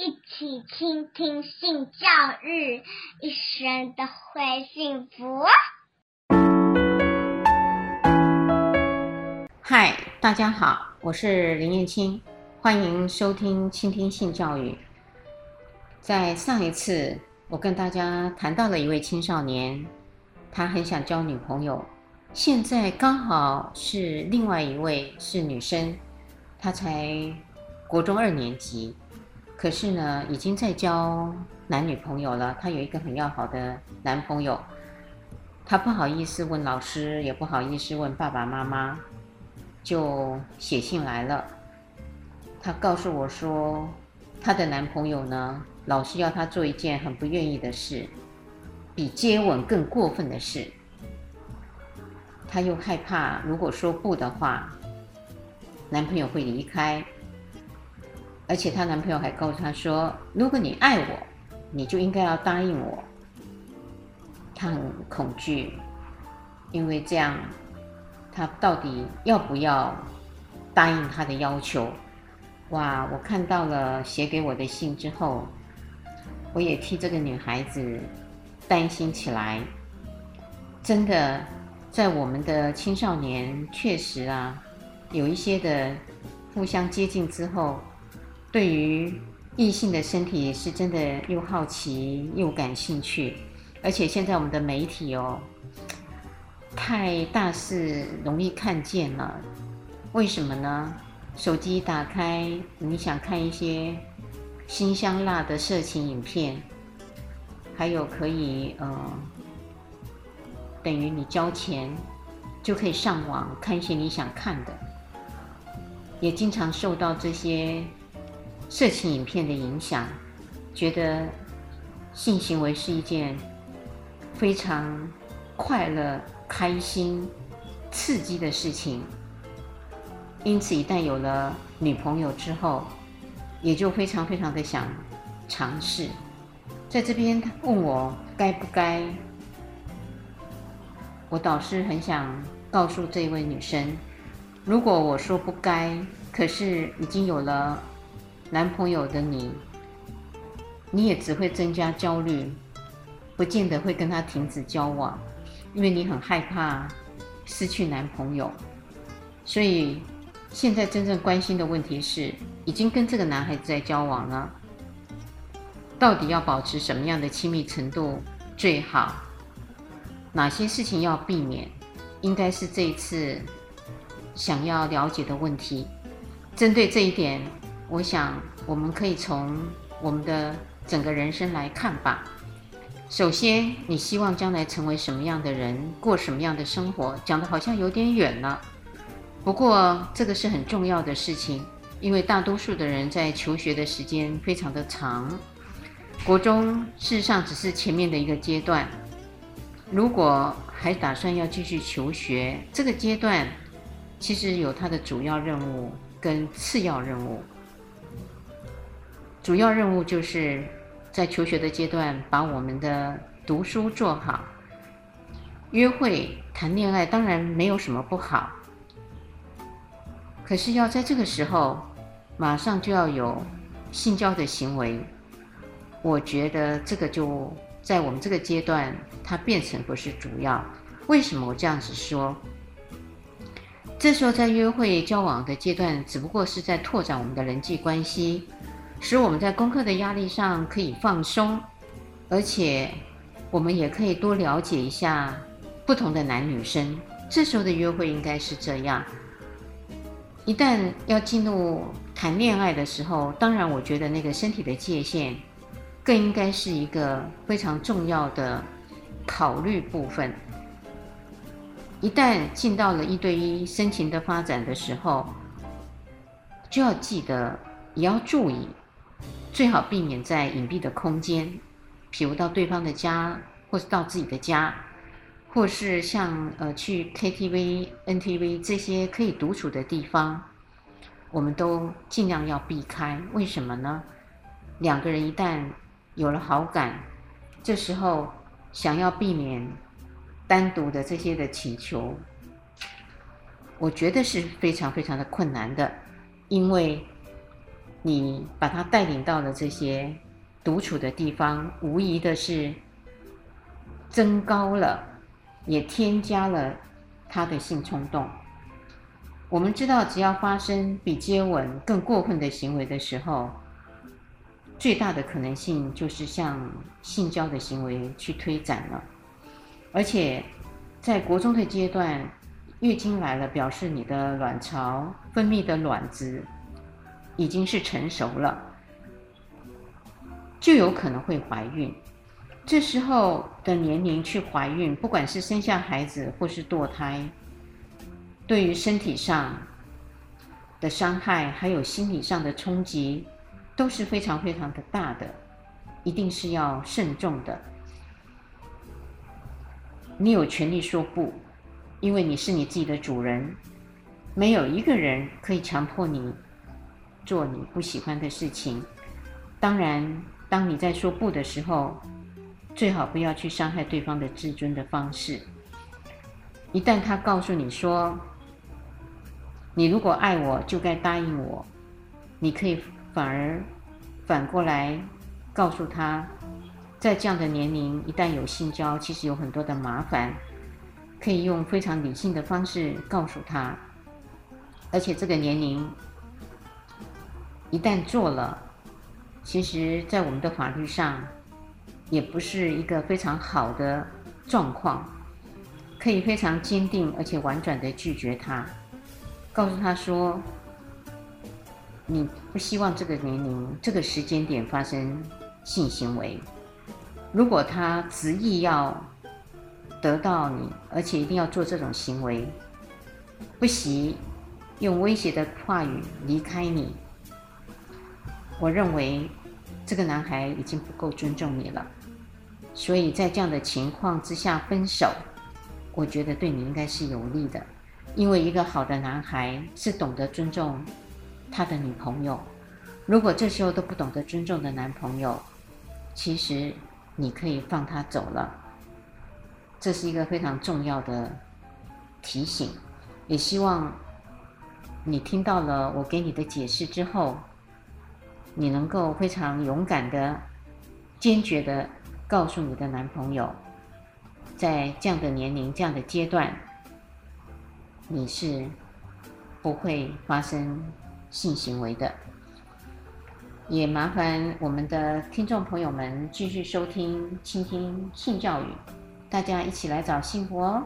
一起倾听性教育，一生都会幸福。嗨，大家好，我是林燕青，欢迎收听倾听性教育。在上一次，我跟大家谈到了一位青少年，他很想交女朋友，现在刚好是另外一位是女生，她才国中二年级，可是呢，已经在交男女朋友了。她有一个很要好的男朋友，她不好意思问老师，也不好意思问爸爸妈妈，就写信来了。她告诉我说，她的男朋友呢，老是要她做一件很不愿意的事，比接吻更过分的事。她又害怕，如果说不的话，男朋友会离开。而且她男朋友还告诉她说：“如果你爱我，你就应该要答应我。”她很恐惧，因为这样，她到底要不要答应他的要求？哇！我看到了写给我的信之后，我也替这个女孩子担心起来。真的，在我们的青少年，确实啊，有一些的互相接近之后。对于异性的身体是真的又好奇又感兴趣，而且现在我们的媒体哦，太大肆容易看见了。为什么呢？手机一打开，你想看一些辛香辣的色情影片，还有可以呃，等于你交钱就可以上网看一些你想看的，也经常受到这些。色情影片的影响，觉得性行为是一件非常快乐、开心、刺激的事情。因此，一旦有了女朋友之后，也就非常非常的想尝试。在这边，他问我该不该，我倒是很想告诉这位女生：如果我说不该，可是已经有了。男朋友的你，你也只会增加焦虑，不见得会跟他停止交往，因为你很害怕失去男朋友。所以现在真正关心的问题是，已经跟这个男孩子在交往了，到底要保持什么样的亲密程度最好？哪些事情要避免？应该是这一次想要了解的问题。针对这一点。我想，我们可以从我们的整个人生来看吧。首先，你希望将来成为什么样的人，过什么样的生活？讲的好像有点远了。不过，这个是很重要的事情，因为大多数的人在求学的时间非常的长。国中事实上只是前面的一个阶段。如果还打算要继续求学，这个阶段其实有它的主要任务跟次要任务。主要任务就是在求学的阶段，把我们的读书做好。约会、谈恋爱当然没有什么不好，可是要在这个时候马上就要有性交的行为，我觉得这个就在我们这个阶段，它变成不是主要。为什么我这样子说？这时候在约会交往的阶段，只不过是在拓展我们的人际关系。使我们在功课的压力上可以放松，而且我们也可以多了解一下不同的男女生。这时候的约会应该是这样。一旦要进入谈恋爱的时候，当然我觉得那个身体的界限更应该是一个非常重要的考虑部分。一旦进到了一对一深情的发展的时候，就要记得，也要注意。最好避免在隐蔽的空间，譬如到对方的家，或是到自己的家，或是像呃去 KTV、NTV 这些可以独处的地方，我们都尽量要避开。为什么呢？两个人一旦有了好感，这时候想要避免单独的这些的请求，我觉得是非常非常的困难的，因为。你把他带领到了这些独处的地方，无疑的是增高了，也添加了他的性冲动。我们知道，只要发生比接吻更过分的行为的时候，最大的可能性就是向性交的行为去推展了。而且，在国中的阶段，月经来了，表示你的卵巢分泌的卵子已经是成熟了，就有可能会怀孕。这时候的年龄去怀孕，不管是生下孩子或是堕胎。对于身体上的伤害，还有心理上的冲击，都是非常非常的大的，一定是要慎重的。你有权利说不，因为你是你自己的主人，没有一个人可以强迫你做你不喜欢的事情。当然，当你在说不的时候，最好不要去伤害对方的自尊的方式。一旦他告诉你说，你如果爱我，就该答应我。你可以反而反过来告诉他，在这样的年龄，一旦有性交，其实有很多的麻烦，可以用非常理性的方式告诉他。而且这个年龄一旦做了，其实在我们的法律上也不是一个非常好的状况，可以非常坚定而且婉转的拒绝他。告诉他说：“你不希望这个年龄、这个时间点发生性行为。如果他执意要得到你，而且一定要做这种行为，不惜用威胁的话语离开你，我认为这个男孩已经不够尊重你了。所以在这样的情况之下分手，我觉得对你应该是有利的。”因为一个好的男孩是懂得尊重他的女朋友，如果这时候都不懂得尊重的男朋友，其实你可以放他走了。这是一个非常重要的提醒，也希望你听到了我给你的解释之后，你能够非常勇敢的、坚决的告诉你的男朋友，在这样的年龄、这样的阶段。你是不会发生性行为的，也麻烦我们的听众朋友们继续收听、倾听性教育，大家一起来找幸福哦。